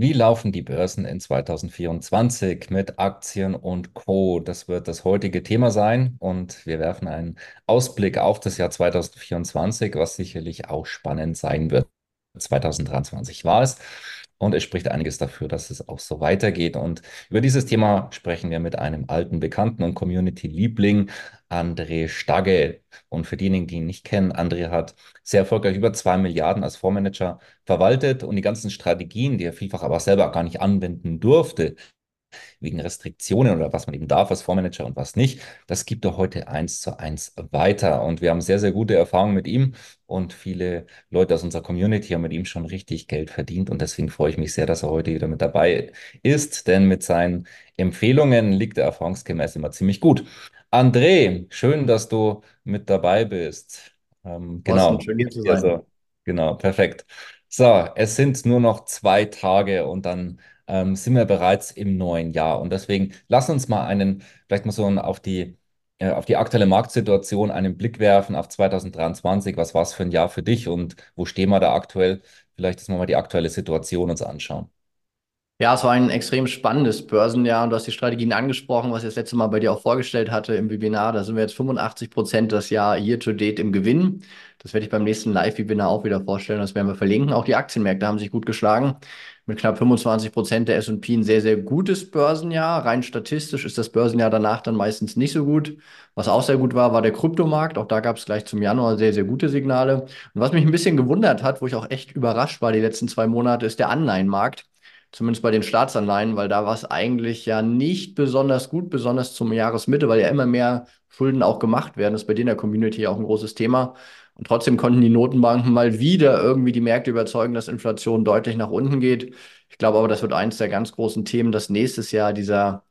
Wie laufen die Börsen in 2024 mit Aktien und Co? Das wird das heutige Thema sein und wir werfen einen Ausblick auf das Jahr 2024, was sicherlich auch spannend sein wird. 2023 war es. Und es spricht einiges dafür, dass es auch so weitergeht. Und über dieses Thema sprechen wir mit einem alten Bekannten und Community-Liebling, André Stagge. Und für diejenigen, die ihn nicht kennen, André hat sehr erfolgreich über zwei Milliarden als Fondsmanager verwaltet und die ganzen Strategien, die er vielfach aber selber gar nicht anwenden durfte, wegen Restriktionen oder was man eben darf als Fondsmanager und was nicht. Das gibt er heute eins zu eins weiter. Und wir haben sehr, sehr gute Erfahrungen mit ihm und viele Leute aus unserer Community haben mit ihm schon richtig Geld verdient. Und deswegen freue ich mich sehr, dass er heute wieder mit dabei ist, denn mit seinen Empfehlungen liegt er erfahrungsgemäß immer ziemlich gut. André, schön, dass du mit dabei bist. Ähm, genau. Schön hier zu sein. Also, genau, perfekt. So, es sind nur noch zwei Tage und dann ähm, sind wir bereits im neuen Jahr. Und deswegen lass uns mal einen, vielleicht mal so auf die, äh, auf die aktuelle Marktsituation einen Blick werfen auf 2023. Was war es für ein Jahr für dich und wo stehen wir da aktuell? Vielleicht, dass wir mal die aktuelle Situation uns anschauen. Ja, es war ein extrem spannendes Börsenjahr und du hast die Strategien angesprochen, was ich das letzte Mal bei dir auch vorgestellt hatte im Webinar. Da sind wir jetzt 85 Prozent das Jahr year to date im Gewinn. Das werde ich beim nächsten Live-Webinar auch wieder vorstellen. Das werden wir verlinken. Auch die Aktienmärkte haben sich gut geschlagen. Mit knapp 25 Prozent der S&P ein sehr, sehr gutes Börsenjahr. Rein statistisch ist das Börsenjahr danach dann meistens nicht so gut. Was auch sehr gut war, war der Kryptomarkt. Auch da gab es gleich zum Januar sehr, sehr gute Signale. Und was mich ein bisschen gewundert hat, wo ich auch echt überrascht war die letzten zwei Monate, ist der Anleihenmarkt zumindest bei den Staatsanleihen, weil da war es eigentlich ja nicht besonders gut, besonders zum Jahresmitte, weil ja immer mehr Schulden auch gemacht werden. Das ist bei denen der Community auch ein großes Thema. Und trotzdem konnten die Notenbanken mal wieder irgendwie die Märkte überzeugen, dass Inflation deutlich nach unten geht. Ich glaube aber, das wird eines der ganz großen Themen, dass nächstes Jahr dieser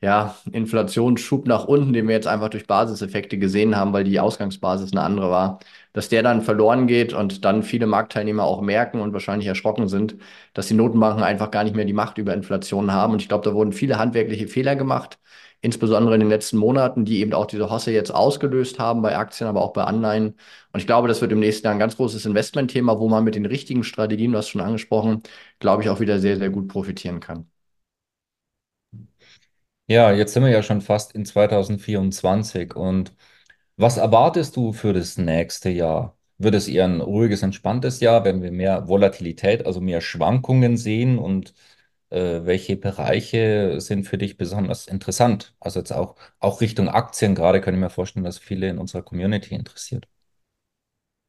ja, Inflationsschub nach unten, den wir jetzt einfach durch Basiseffekte gesehen haben, weil die Ausgangsbasis eine andere war, dass der dann verloren geht und dann viele Marktteilnehmer auch merken und wahrscheinlich erschrocken sind, dass die Notenbanken einfach gar nicht mehr die Macht über Inflation haben. Und ich glaube, da wurden viele handwerkliche Fehler gemacht, insbesondere in den letzten Monaten, die eben auch diese Hosse jetzt ausgelöst haben bei Aktien, aber auch bei Anleihen. Und ich glaube, das wird im nächsten Jahr ein ganz großes Investmentthema, wo man mit den richtigen Strategien, du hast schon angesprochen, glaube ich, auch wieder sehr, sehr gut profitieren kann. Ja, jetzt sind wir ja schon fast in 2024 und was erwartest du für das nächste Jahr? Wird es eher ein ruhiges, entspanntes Jahr, wenn wir mehr Volatilität, also mehr Schwankungen sehen und äh, welche Bereiche sind für dich besonders interessant? Also jetzt auch, auch Richtung Aktien gerade, kann ich mir vorstellen, dass viele in unserer Community interessiert.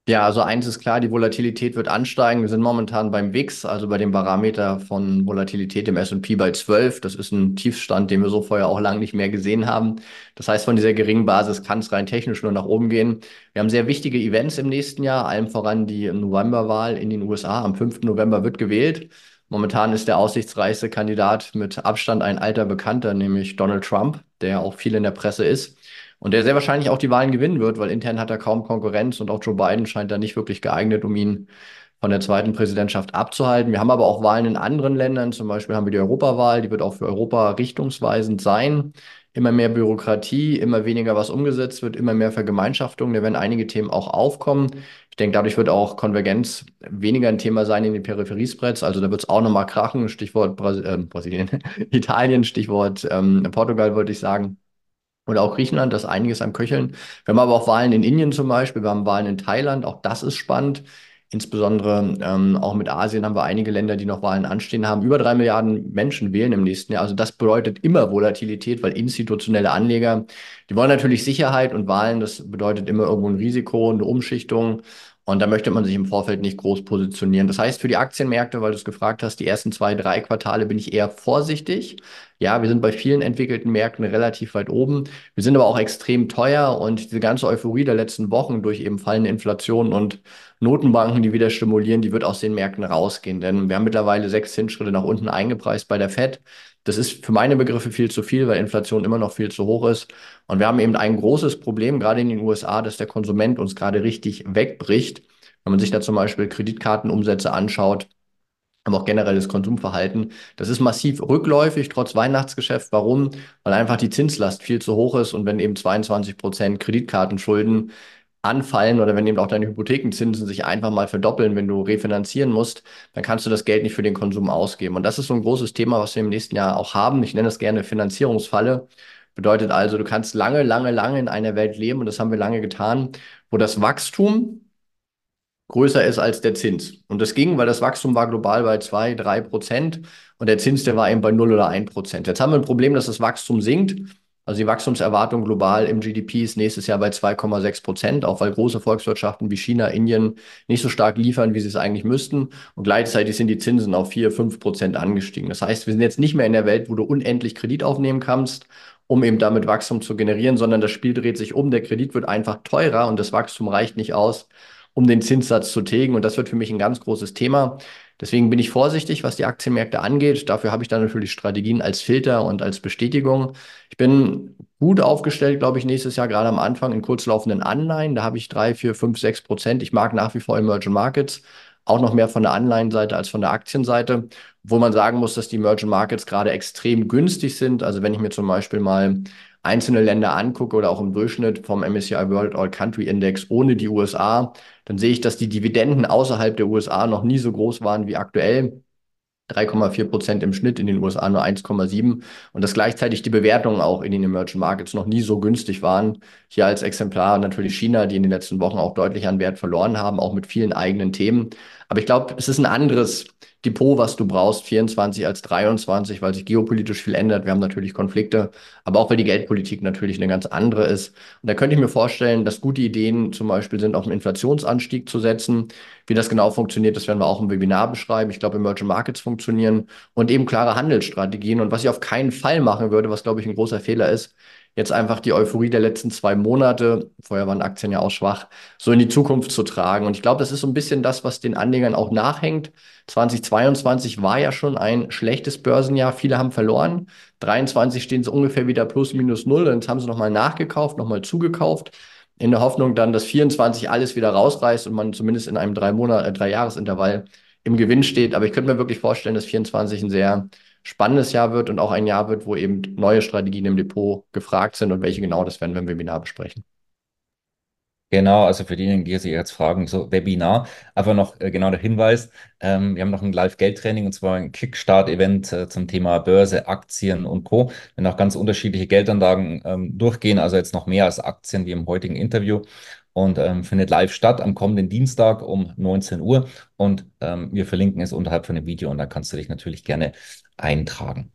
Ja, also eins ist klar, die Volatilität wird ansteigen. Wir sind momentan beim WIX, also bei dem Parameter von Volatilität im S&P bei 12. Das ist ein Tiefstand, den wir so vorher auch lange nicht mehr gesehen haben. Das heißt, von dieser geringen Basis kann es rein technisch nur nach oben gehen. Wir haben sehr wichtige Events im nächsten Jahr, allem voran die Novemberwahl in den USA. Am 5. November wird gewählt. Momentan ist der aussichtsreichste Kandidat mit Abstand ein alter Bekannter, nämlich Donald Trump, der auch viel in der Presse ist und der sehr wahrscheinlich auch die Wahlen gewinnen wird, weil intern hat er kaum Konkurrenz und auch Joe Biden scheint da nicht wirklich geeignet, um ihn von der zweiten Präsidentschaft abzuhalten. Wir haben aber auch Wahlen in anderen Ländern, zum Beispiel haben wir die Europawahl, die wird auch für Europa richtungsweisend sein. Immer mehr Bürokratie, immer weniger was umgesetzt wird, immer mehr Vergemeinschaftung. Da werden einige Themen auch aufkommen. Ich denke, dadurch wird auch Konvergenz weniger ein Thema sein in den Peripheriespreads. Also da wird es auch nochmal krachen. Stichwort Bras äh, Brasilien, Italien, Stichwort ähm, Portugal, würde ich sagen oder auch Griechenland, das einiges am Köcheln. Wir haben aber auch Wahlen in Indien zum Beispiel, wir haben Wahlen in Thailand, auch das ist spannend. Insbesondere ähm, auch mit Asien haben wir einige Länder, die noch Wahlen anstehen haben. Über drei Milliarden Menschen wählen im nächsten Jahr. Also das bedeutet immer Volatilität, weil institutionelle Anleger, die wollen natürlich Sicherheit und Wahlen, das bedeutet immer irgendwo ein Risiko, eine Umschichtung. Und da möchte man sich im Vorfeld nicht groß positionieren. Das heißt, für die Aktienmärkte, weil du es gefragt hast, die ersten zwei, drei Quartale bin ich eher vorsichtig. Ja, wir sind bei vielen entwickelten Märkten relativ weit oben. Wir sind aber auch extrem teuer und diese ganze Euphorie der letzten Wochen durch eben fallende Inflation und Notenbanken, die wieder stimulieren, die wird aus den Märkten rausgehen. Denn wir haben mittlerweile sechs Zinsschritte nach unten eingepreist bei der Fed. Das ist für meine Begriffe viel zu viel, weil Inflation immer noch viel zu hoch ist. Und wir haben eben ein großes Problem, gerade in den USA, dass der Konsument uns gerade richtig wegbricht. Wenn man sich da zum Beispiel Kreditkartenumsätze anschaut, aber auch generelles Konsumverhalten. Das ist massiv rückläufig, trotz Weihnachtsgeschäft. Warum? Weil einfach die Zinslast viel zu hoch ist und wenn eben 22 Prozent Kreditkartenschulden anfallen oder wenn eben auch deine Hypothekenzinsen sich einfach mal verdoppeln, wenn du refinanzieren musst, dann kannst du das Geld nicht für den Konsum ausgeben. Und das ist so ein großes Thema, was wir im nächsten Jahr auch haben. Ich nenne das gerne Finanzierungsfalle. Bedeutet also, du kannst lange, lange, lange in einer Welt leben und das haben wir lange getan, wo das Wachstum größer ist als der Zins. Und das ging, weil das Wachstum war global bei zwei, drei Prozent und der Zins, der war eben bei 0 oder 1 Prozent. Jetzt haben wir ein Problem, dass das Wachstum sinkt. Also die Wachstumserwartung global im GDP ist nächstes Jahr bei 2,6 Prozent, auch weil große Volkswirtschaften wie China, Indien nicht so stark liefern, wie sie es eigentlich müssten. Und gleichzeitig sind die Zinsen auf 4, 5 Prozent angestiegen. Das heißt, wir sind jetzt nicht mehr in der Welt, wo du unendlich Kredit aufnehmen kannst, um eben damit Wachstum zu generieren, sondern das Spiel dreht sich um. Der Kredit wird einfach teurer und das Wachstum reicht nicht aus, um den Zinssatz zu tilgen. Und das wird für mich ein ganz großes Thema. Deswegen bin ich vorsichtig, was die Aktienmärkte angeht. Dafür habe ich dann natürlich Strategien als Filter und als Bestätigung. Ich bin gut aufgestellt, glaube ich, nächstes Jahr, gerade am Anfang in kurzlaufenden Anleihen. Da habe ich drei, vier, fünf, sechs Prozent. Ich mag nach wie vor Emerging Markets. Auch noch mehr von der Anleihenseite als von der Aktienseite, wo man sagen muss, dass die Emerging Markets gerade extrem günstig sind. Also wenn ich mir zum Beispiel mal einzelne Länder angucke oder auch im Durchschnitt vom MSCI World All Country Index ohne die USA, dann sehe ich, dass die Dividenden außerhalb der USA noch nie so groß waren wie aktuell. 3,4 Prozent im Schnitt, in den USA nur 1,7 und dass gleichzeitig die Bewertungen auch in den Emerging Markets noch nie so günstig waren. Hier als Exemplar natürlich China, die in den letzten Wochen auch deutlich an Wert verloren haben, auch mit vielen eigenen Themen. Aber ich glaube, es ist ein anderes Depot, was du brauchst, 24 als 23, weil sich geopolitisch viel ändert. Wir haben natürlich Konflikte, aber auch weil die Geldpolitik natürlich eine ganz andere ist. Und da könnte ich mir vorstellen, dass gute Ideen zum Beispiel sind, auf einen Inflationsanstieg zu setzen. Wie das genau funktioniert, das werden wir auch im Webinar beschreiben. Ich glaube, Emerging Markets funktionieren und eben klare Handelsstrategien. Und was ich auf keinen Fall machen würde, was glaube ich ein großer Fehler ist, jetzt einfach die Euphorie der letzten zwei Monate, vorher waren Aktien ja auch schwach, so in die Zukunft zu tragen. Und ich glaube, das ist so ein bisschen das, was den Anlegern auch nachhängt. 2022 war ja schon ein schlechtes Börsenjahr. Viele haben verloren. 23 stehen sie ungefähr wieder plus minus null. Und jetzt haben sie nochmal nachgekauft, nochmal zugekauft. In der Hoffnung dann, dass 24 alles wieder rausreißt und man zumindest in einem drei Monat, äh, drei Jahresintervall im Gewinn steht. Aber ich könnte mir wirklich vorstellen, dass 24 ein sehr spannendes Jahr wird und auch ein Jahr wird, wo eben neue Strategien im Depot gefragt sind und welche genau, das werden wir im Webinar besprechen. Genau, also für diejenigen, die sich jetzt fragen, so Webinar, einfach noch äh, genau der Hinweis, ähm, wir haben noch ein Live-Geld-Training und zwar ein Kickstart-Event äh, zum Thema Börse, Aktien und Co. Wir auch ganz unterschiedliche Geldanlagen ähm, durchgehen, also jetzt noch mehr als Aktien wie im heutigen Interview und ähm, findet live statt am kommenden Dienstag um 19 Uhr und ähm, wir verlinken es unterhalb von dem Video und da kannst du dich natürlich gerne eintragen.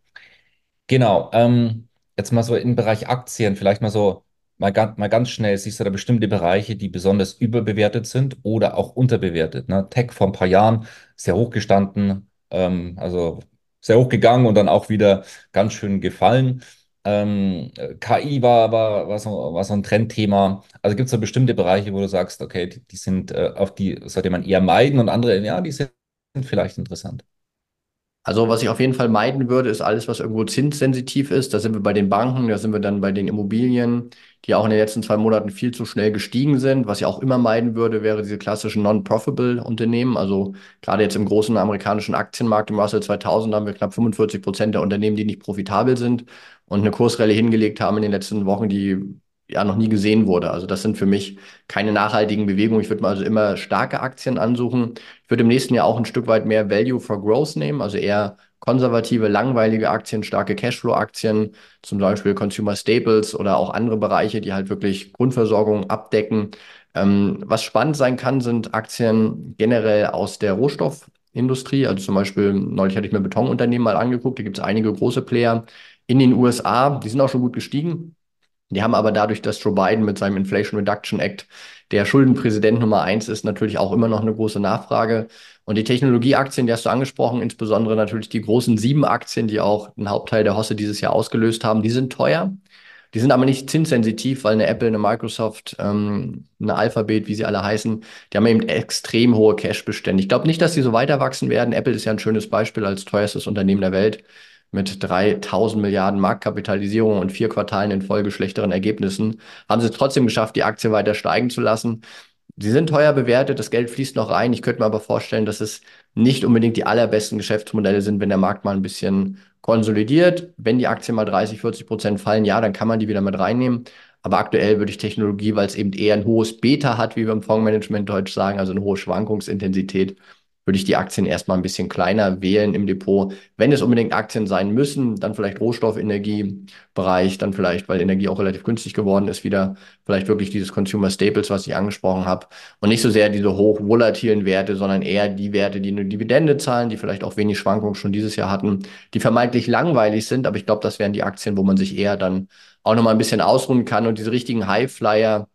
Genau, ähm, jetzt mal so im Bereich Aktien, vielleicht mal so mal, ganz, mal ganz schnell, siehst du da bestimmte Bereiche, die besonders überbewertet sind oder auch unterbewertet. Ne? Tech vor ein paar Jahren sehr hoch gestanden, ähm, also sehr hoch gegangen und dann auch wieder ganz schön gefallen. Ähm, KI war, war, war, so, war so ein Trendthema. Also gibt es da bestimmte Bereiche, wo du sagst, okay, die, die sind, äh, auf die sollte man eher meiden und andere, ja, die sind vielleicht interessant. Also was ich auf jeden Fall meiden würde, ist alles, was irgendwo zinssensitiv ist. Da sind wir bei den Banken, da sind wir dann bei den Immobilien, die auch in den letzten zwei Monaten viel zu schnell gestiegen sind. Was ich auch immer meiden würde, wäre diese klassischen non-profitable Unternehmen. Also gerade jetzt im großen amerikanischen Aktienmarkt, im Russell 2000, haben wir knapp 45 Prozent der Unternehmen, die nicht profitabel sind und eine Kursrelle hingelegt haben in den letzten Wochen, die ja noch nie gesehen wurde. Also das sind für mich keine nachhaltigen Bewegungen. Ich würde mal also immer starke Aktien ansuchen. Ich würde im nächsten Jahr auch ein Stück weit mehr Value for Growth nehmen, also eher konservative, langweilige Aktien, starke Cashflow-Aktien, zum Beispiel Consumer Staples oder auch andere Bereiche, die halt wirklich Grundversorgung abdecken. Ähm, was spannend sein kann, sind Aktien generell aus der Rohstoffindustrie. Also zum Beispiel, neulich hatte ich mir Betonunternehmen mal angeguckt, da gibt es einige große Player in den USA, die sind auch schon gut gestiegen. Die haben aber dadurch, dass Joe Biden mit seinem Inflation Reduction Act der Schuldenpräsident Nummer eins ist, natürlich auch immer noch eine große Nachfrage. Und die Technologieaktien, die hast du angesprochen, insbesondere natürlich die großen sieben Aktien, die auch einen Hauptteil der Hosse dieses Jahr ausgelöst haben, die sind teuer. Die sind aber nicht zinssensitiv, weil eine Apple, eine Microsoft, ähm, eine Alphabet, wie sie alle heißen, die haben eben extrem hohe Cash-Bestände. Ich glaube nicht, dass sie so weiter wachsen werden. Apple ist ja ein schönes Beispiel als teuerstes Unternehmen der Welt mit 3000 Milliarden Marktkapitalisierung und vier Quartalen in Folge schlechteren Ergebnissen, haben sie es trotzdem geschafft, die Aktie weiter steigen zu lassen. Sie sind teuer bewertet, das Geld fließt noch rein. Ich könnte mir aber vorstellen, dass es nicht unbedingt die allerbesten Geschäftsmodelle sind, wenn der Markt mal ein bisschen konsolidiert. Wenn die Aktien mal 30, 40 Prozent fallen, ja, dann kann man die wieder mit reinnehmen. Aber aktuell würde ich Technologie, weil es eben eher ein hohes Beta hat, wie wir im Fondsmanagement Deutsch sagen, also eine hohe Schwankungsintensität, würde ich die Aktien erstmal ein bisschen kleiner wählen im Depot. Wenn es unbedingt Aktien sein müssen, dann vielleicht Rohstoffenergiebereich, dann vielleicht, weil Energie auch relativ günstig geworden ist, wieder vielleicht wirklich dieses Consumer Staples, was ich angesprochen habe. Und nicht so sehr diese hoch volatilen Werte, sondern eher die Werte, die eine Dividende zahlen, die vielleicht auch wenig Schwankungen schon dieses Jahr hatten, die vermeintlich langweilig sind. Aber ich glaube, das wären die Aktien, wo man sich eher dann auch nochmal ein bisschen ausruhen kann. Und diese richtigen Highflyer,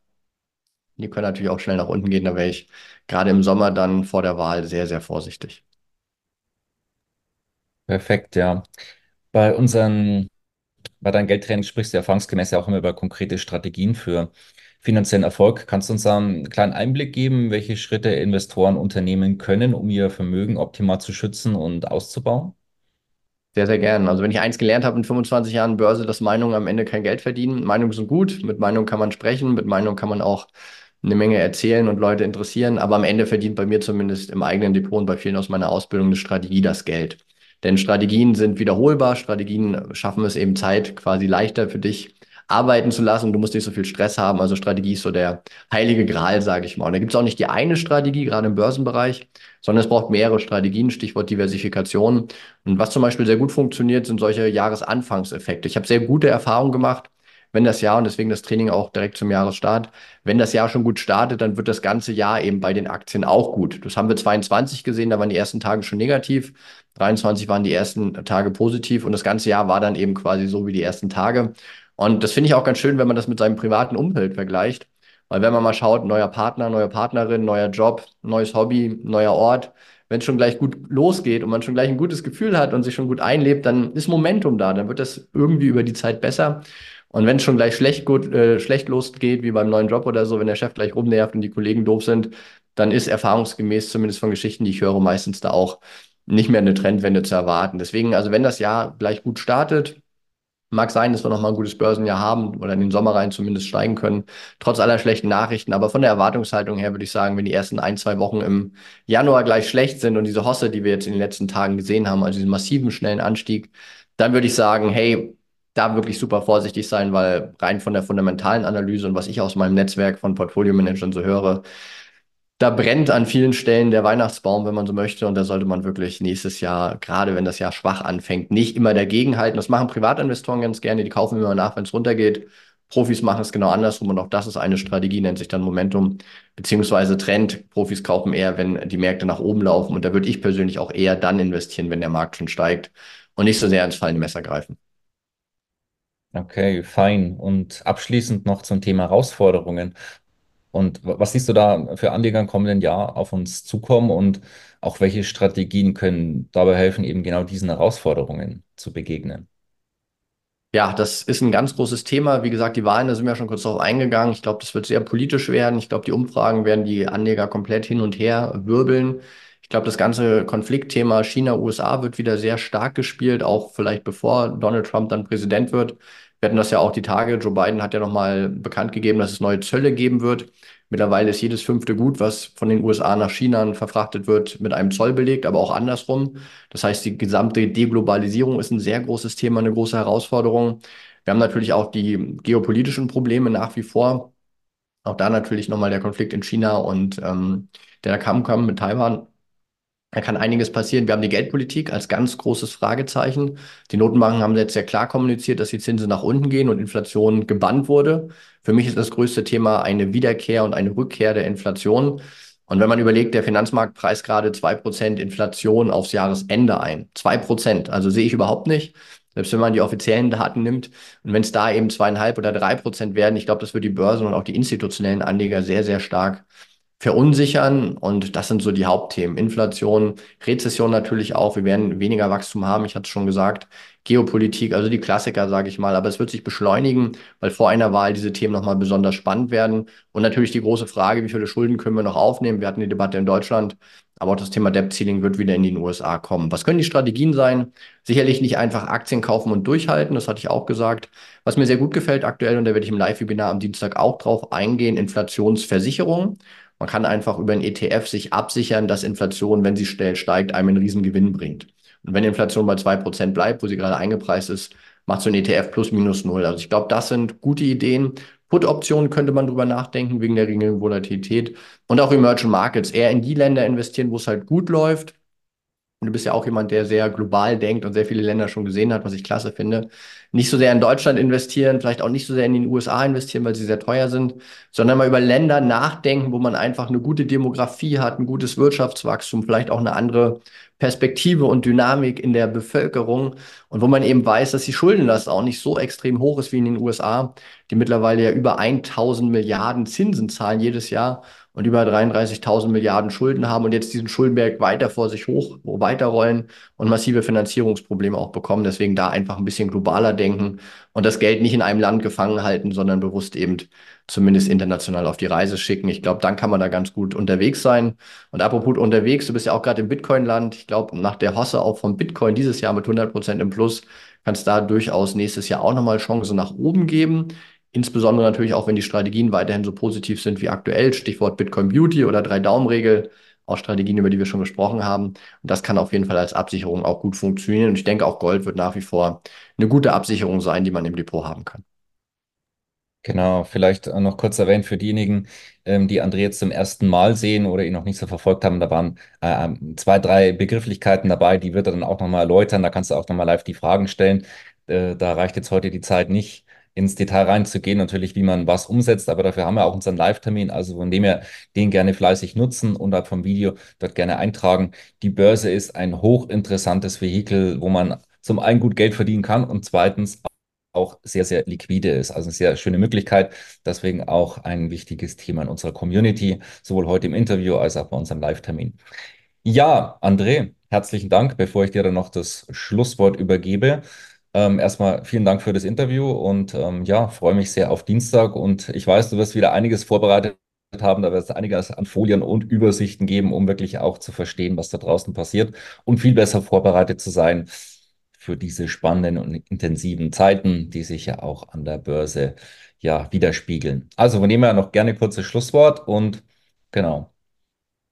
die können natürlich auch schnell nach unten gehen. Da wäre ich gerade im Sommer dann vor der Wahl sehr, sehr vorsichtig. Perfekt, ja. Bei unseren, bei deinem Geldtraining sprichst du erfahrungsgemäß ja auch immer über konkrete Strategien für finanziellen Erfolg. Kannst du uns einen kleinen Einblick geben, welche Schritte Investoren unternehmen können, um ihr Vermögen optimal zu schützen und auszubauen? Sehr, sehr gern. Also wenn ich eins gelernt habe in 25 Jahren Börse, dass Meinungen am Ende kein Geld verdienen. Meinungen sind gut, mit Meinungen kann man sprechen, mit Meinungen kann man auch eine Menge erzählen und Leute interessieren, aber am Ende verdient bei mir zumindest im eigenen Depot und bei vielen aus meiner Ausbildung eine Strategie das Geld. Denn Strategien sind wiederholbar, Strategien schaffen es eben Zeit quasi leichter für dich arbeiten zu lassen. Du musst nicht so viel Stress haben. Also Strategie ist so der heilige Gral, sage ich mal. Und da gibt es auch nicht die eine Strategie, gerade im Börsenbereich, sondern es braucht mehrere Strategien, Stichwort Diversifikation. Und was zum Beispiel sehr gut funktioniert, sind solche Jahresanfangseffekte. Ich habe sehr gute Erfahrungen gemacht wenn das Jahr, und deswegen das Training auch direkt zum Jahresstart, wenn das Jahr schon gut startet, dann wird das ganze Jahr eben bei den Aktien auch gut. Das haben wir 22 gesehen, da waren die ersten Tage schon negativ, 23 waren die ersten Tage positiv und das ganze Jahr war dann eben quasi so wie die ersten Tage. Und das finde ich auch ganz schön, wenn man das mit seinem privaten Umfeld vergleicht. Weil wenn man mal schaut, neuer Partner, neue Partnerin, neuer Job, neues Hobby, neuer Ort, wenn es schon gleich gut losgeht und man schon gleich ein gutes Gefühl hat und sich schon gut einlebt, dann ist Momentum da, dann wird das irgendwie über die Zeit besser. Und wenn es schon gleich schlecht, gut, äh, schlecht losgeht, wie beim neuen Job oder so, wenn der Chef gleich rumnervt und die Kollegen doof sind, dann ist erfahrungsgemäß, zumindest von Geschichten, die ich höre, meistens da auch nicht mehr eine Trendwende zu erwarten. Deswegen, also wenn das Jahr gleich gut startet, Mag sein, dass wir nochmal ein gutes Börsenjahr haben oder in den Sommer rein zumindest steigen können, trotz aller schlechten Nachrichten. Aber von der Erwartungshaltung her würde ich sagen, wenn die ersten ein, zwei Wochen im Januar gleich schlecht sind und diese Hosse, die wir jetzt in den letzten Tagen gesehen haben, also diesen massiven, schnellen Anstieg, dann würde ich sagen, hey, da wirklich super vorsichtig sein, weil rein von der fundamentalen Analyse und was ich aus meinem Netzwerk von Portfolio-Managern so höre, da brennt an vielen Stellen der Weihnachtsbaum, wenn man so möchte. Und da sollte man wirklich nächstes Jahr, gerade wenn das Jahr schwach anfängt, nicht immer dagegen halten. Das machen Privatinvestoren ganz gerne. Die kaufen immer nach, wenn es runtergeht. Profis machen es genau andersrum. Und auch das ist eine Strategie, nennt sich dann Momentum beziehungsweise Trend. Profis kaufen eher, wenn die Märkte nach oben laufen. Und da würde ich persönlich auch eher dann investieren, wenn der Markt schon steigt und nicht so sehr ins fallende Messer greifen. Okay, fein. Und abschließend noch zum Thema Herausforderungen. Und was siehst du da für Anleger im kommenden Jahr auf uns zukommen und auch welche Strategien können dabei helfen, eben genau diesen Herausforderungen zu begegnen? Ja, das ist ein ganz großes Thema. Wie gesagt, die Wahlen, da sind wir ja schon kurz darauf eingegangen. Ich glaube, das wird sehr politisch werden. Ich glaube, die Umfragen werden die Anleger komplett hin und her wirbeln. Ich glaube, das ganze Konfliktthema China-USA wird wieder sehr stark gespielt, auch vielleicht bevor Donald Trump dann Präsident wird. Wir hatten das ja auch die Tage. Joe Biden hat ja nochmal bekannt gegeben, dass es neue Zölle geben wird. Mittlerweile ist jedes fünfte Gut, was von den USA nach China verfrachtet wird, mit einem Zoll belegt, aber auch andersrum. Das heißt, die gesamte Deglobalisierung ist ein sehr großes Thema, eine große Herausforderung. Wir haben natürlich auch die geopolitischen Probleme nach wie vor. Auch da natürlich nochmal der Konflikt in China und ähm, der Kamm mit Taiwan. Da kann einiges passieren. Wir haben die Geldpolitik als ganz großes Fragezeichen. Die Notenbanken haben jetzt sehr klar kommuniziert, dass die Zinsen nach unten gehen und Inflation gebannt wurde. Für mich ist das größte Thema eine Wiederkehr und eine Rückkehr der Inflation. Und wenn man überlegt, der Finanzmarkt preist gerade zwei Prozent Inflation aufs Jahresende ein. Zwei Prozent, also sehe ich überhaupt nicht. Selbst wenn man die offiziellen Daten nimmt und wenn es da eben zweieinhalb oder drei Prozent werden, ich glaube, das wird die Börsen und auch die institutionellen Anleger sehr, sehr stark verunsichern. Und das sind so die Hauptthemen. Inflation, Rezession natürlich auch. Wir werden weniger Wachstum haben. Ich hatte es schon gesagt. Geopolitik, also die Klassiker, sage ich mal. Aber es wird sich beschleunigen, weil vor einer Wahl diese Themen nochmal besonders spannend werden. Und natürlich die große Frage, wie viele Schulden können wir noch aufnehmen? Wir hatten die Debatte in Deutschland. Aber auch das Thema Debt Ceiling wird wieder in den USA kommen. Was können die Strategien sein? Sicherlich nicht einfach Aktien kaufen und durchhalten. Das hatte ich auch gesagt. Was mir sehr gut gefällt aktuell, und da werde ich im Live-Webinar am Dienstag auch drauf eingehen, Inflationsversicherung. Man kann einfach über einen ETF sich absichern, dass Inflation, wenn sie schnell steigt, einem einen riesen Gewinn bringt. Und wenn Inflation bei zwei Prozent bleibt, wo sie gerade eingepreist ist, macht so ein ETF plus minus null. Also ich glaube, das sind gute Ideen. Put-Optionen könnte man drüber nachdenken, wegen der geringen Volatilität. Und auch Emerging Markets, eher in die Länder investieren, wo es halt gut läuft. Und du bist ja auch jemand, der sehr global denkt und sehr viele Länder schon gesehen hat, was ich klasse finde. Nicht so sehr in Deutschland investieren, vielleicht auch nicht so sehr in den USA investieren, weil sie sehr teuer sind, sondern mal über Länder nachdenken, wo man einfach eine gute Demografie hat, ein gutes Wirtschaftswachstum, vielleicht auch eine andere Perspektive und Dynamik in der Bevölkerung und wo man eben weiß, dass die Schuldenlast auch nicht so extrem hoch ist wie in den USA, die mittlerweile ja über 1000 Milliarden Zinsen zahlen jedes Jahr und über 33.000 Milliarden Schulden haben und jetzt diesen Schuldenberg weiter vor sich hoch weiterrollen und massive Finanzierungsprobleme auch bekommen. Deswegen da einfach ein bisschen globaler denken und das Geld nicht in einem Land gefangen halten, sondern bewusst eben zumindest international auf die Reise schicken. Ich glaube, dann kann man da ganz gut unterwegs sein. Und apropos unterwegs, du bist ja auch gerade im Bitcoin-Land. Ich glaube, nach der Hosse auch vom Bitcoin dieses Jahr mit 100 Prozent im Plus, kann es da durchaus nächstes Jahr auch nochmal Chancen nach oben geben. Insbesondere natürlich auch, wenn die Strategien weiterhin so positiv sind wie aktuell, Stichwort Bitcoin Beauty oder Drei-Daumen-Regel, auch Strategien, über die wir schon gesprochen haben. Und das kann auf jeden Fall als Absicherung auch gut funktionieren. Und ich denke, auch Gold wird nach wie vor eine gute Absicherung sein, die man im Depot haben kann. Genau, vielleicht noch kurz erwähnt für diejenigen, ähm, die André jetzt zum ersten Mal sehen oder ihn noch nicht so verfolgt haben, da waren äh, zwei, drei Begrifflichkeiten dabei, die wird er dann auch nochmal erläutern. Da kannst du auch nochmal live die Fragen stellen. Äh, da reicht jetzt heute die Zeit nicht ins Detail reinzugehen, natürlich, wie man was umsetzt, aber dafür haben wir auch unseren Live-Termin, also von dem her den gerne fleißig nutzen und halt vom Video dort gerne eintragen. Die Börse ist ein hochinteressantes Vehikel, wo man zum einen gut Geld verdienen kann und zweitens auch sehr, sehr liquide ist. Also eine sehr schöne Möglichkeit. Deswegen auch ein wichtiges Thema in unserer Community, sowohl heute im Interview als auch bei unserem Live-Termin. Ja, André, herzlichen Dank, bevor ich dir dann noch das Schlusswort übergebe. Ähm, erstmal vielen Dank für das Interview und ähm, ja, freue mich sehr auf Dienstag und ich weiß, du wirst wieder einiges vorbereitet haben, da wird es einiges an Folien und Übersichten geben, um wirklich auch zu verstehen, was da draußen passiert und viel besser vorbereitet zu sein für diese spannenden und intensiven Zeiten, die sich ja auch an der Börse ja widerspiegeln. Also wir nehmen ja noch gerne kurzes Schlusswort und genau.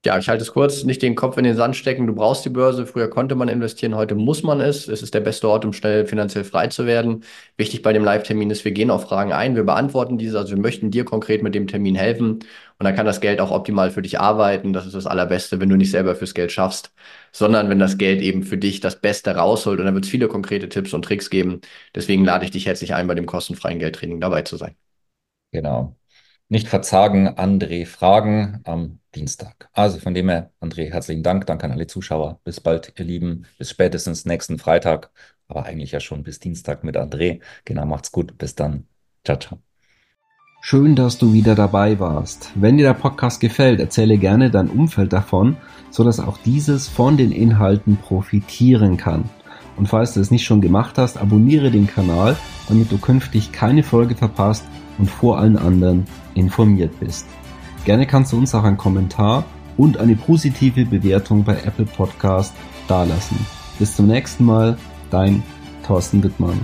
Ja, ich halte es kurz, nicht den Kopf in den Sand stecken. Du brauchst die Börse. Früher konnte man investieren, heute muss man es. Es ist der beste Ort, um schnell finanziell frei zu werden. Wichtig bei dem Live-Termin ist, wir gehen auf Fragen ein, wir beantworten diese. Also wir möchten dir konkret mit dem Termin helfen. Und dann kann das Geld auch optimal für dich arbeiten. Das ist das Allerbeste, wenn du nicht selber fürs Geld schaffst, sondern wenn das Geld eben für dich das Beste rausholt. Und dann wird es viele konkrete Tipps und Tricks geben. Deswegen lade ich dich herzlich ein, bei dem kostenfreien Geldtraining dabei zu sein. Genau. Nicht verzagen, André fragen am Dienstag. Also von dem her, André, herzlichen Dank. Danke an alle Zuschauer. Bis bald, ihr Lieben. Bis spätestens nächsten Freitag. Aber eigentlich ja schon bis Dienstag mit André. Genau, macht's gut. Bis dann. Ciao, ciao. Schön, dass du wieder dabei warst. Wenn dir der Podcast gefällt, erzähle gerne dein Umfeld davon, sodass auch dieses von den Inhalten profitieren kann. Und falls du es nicht schon gemacht hast, abonniere den Kanal, damit du künftig keine Folge verpasst und vor allen anderen informiert bist. Gerne kannst du uns auch einen Kommentar und eine positive Bewertung bei Apple Podcast dalassen. Bis zum nächsten Mal, dein Thorsten Wittmann.